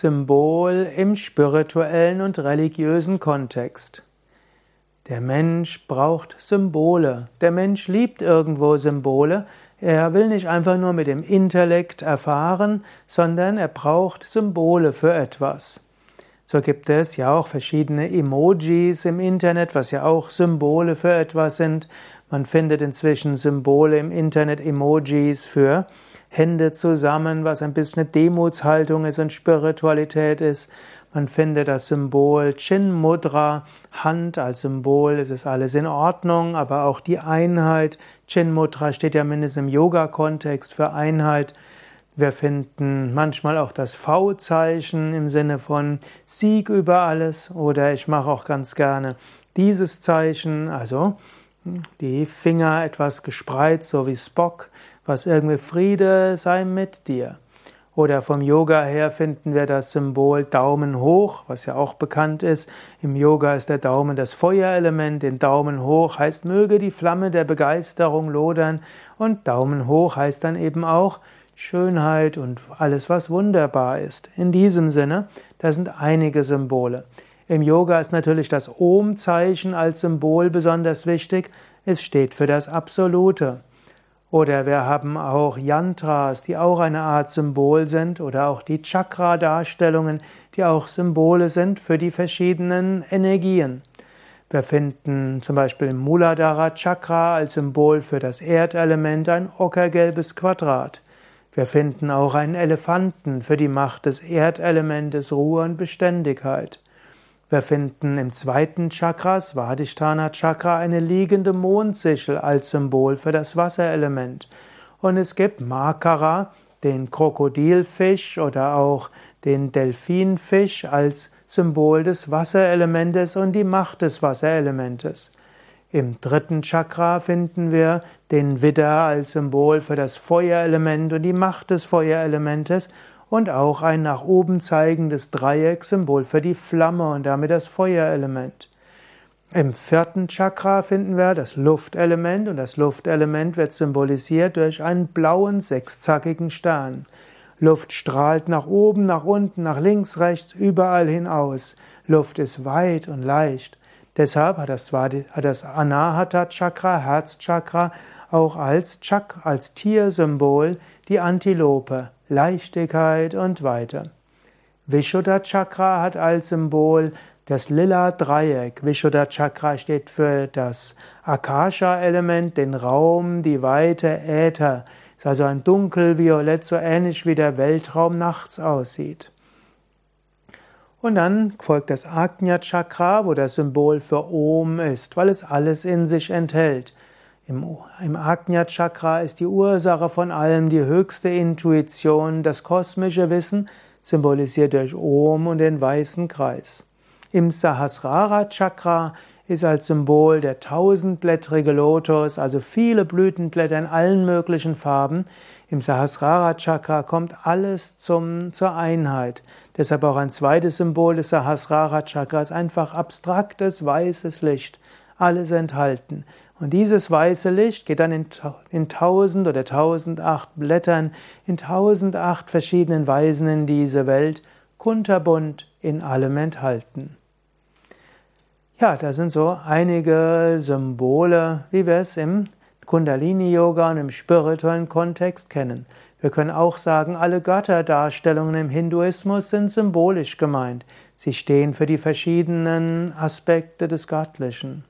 Symbol im spirituellen und religiösen Kontext. Der Mensch braucht Symbole. Der Mensch liebt irgendwo Symbole. Er will nicht einfach nur mit dem Intellekt erfahren, sondern er braucht Symbole für etwas. So gibt es ja auch verschiedene Emojis im Internet, was ja auch Symbole für etwas sind. Man findet inzwischen Symbole im Internet, Emojis für Hände zusammen, was ein bisschen eine Demutshaltung ist und Spiritualität ist. Man findet das Symbol Chin Mudra, Hand als Symbol, es ist alles in Ordnung, aber auch die Einheit. Chin Mudra steht ja mindestens im Yoga-Kontext für Einheit. Wir finden manchmal auch das V-Zeichen im Sinne von Sieg über alles oder ich mache auch ganz gerne dieses Zeichen, also die Finger etwas gespreizt, so wie Spock, was irgendwie Friede sei mit dir. Oder vom Yoga her finden wir das Symbol Daumen hoch, was ja auch bekannt ist. Im Yoga ist der Daumen das Feuerelement. Den Daumen hoch heißt, möge die Flamme der Begeisterung lodern. Und Daumen hoch heißt dann eben auch Schönheit und alles, was wunderbar ist. In diesem Sinne, da sind einige Symbole. Im Yoga ist natürlich das Om-Zeichen als Symbol besonders wichtig. Es steht für das Absolute. Oder wir haben auch Yantras, die auch eine Art Symbol sind, oder auch die Chakra-Darstellungen, die auch Symbole sind für die verschiedenen Energien. Wir finden zum Beispiel im Muladhara Chakra als Symbol für das Erdelement ein ockergelbes Quadrat. Wir finden auch einen Elefanten für die Macht des Erdelementes Ruhe und Beständigkeit. Wir finden im zweiten Chakra, Svadhisthana Chakra, eine liegende Mondsichel als Symbol für das Wasserelement. Und es gibt Makara, den Krokodilfisch oder auch den Delfinfisch als Symbol des Wasserelementes und die Macht des Wasserelementes. Im dritten Chakra finden wir den Widder als Symbol für das Feuerelement und die Macht des Feuerelementes und auch ein nach oben zeigendes Dreieck, Symbol für die Flamme und damit das Feuerelement. Im vierten Chakra finden wir das Luftelement und das Luftelement wird symbolisiert durch einen blauen sechszackigen Stern. Luft strahlt nach oben, nach unten, nach links, rechts, überall hinaus. Luft ist weit und leicht. Deshalb hat das, das Anahata Chakra, Herzchakra, auch als Chak, als Tiersymbol die Antilope. Leichtigkeit und weiter. Vishuddha Chakra hat als Symbol das lila Dreieck. Vishuddha Chakra steht für das Akasha-Element, den Raum, die Weite, Äther. Ist also ein dunkelviolett, so ähnlich wie der Weltraum nachts aussieht. Und dann folgt das Ajna Chakra, wo das Symbol für Om ist, weil es alles in sich enthält. Im, Im Ajna Chakra ist die Ursache von allem die höchste Intuition, das kosmische Wissen, symbolisiert durch Om und den weißen Kreis. Im Sahasrara Chakra ist als Symbol der tausendblättrige Lotus, also viele Blütenblätter in allen möglichen Farben. Im Sahasrara Chakra kommt alles zum, zur Einheit. Deshalb auch ein zweites Symbol des Sahasrara Chakras, einfach abstraktes weißes Licht, alles enthalten. Und dieses weiße Licht geht dann in, in tausend oder tausendacht Blättern, in tausendacht verschiedenen Weisen in diese Welt, kunterbunt in allem enthalten. Ja, das sind so einige Symbole, wie wir es im Kundalini-Yoga und im spirituellen Kontext kennen. Wir können auch sagen, alle Götterdarstellungen im Hinduismus sind symbolisch gemeint. Sie stehen für die verschiedenen Aspekte des Göttlichen.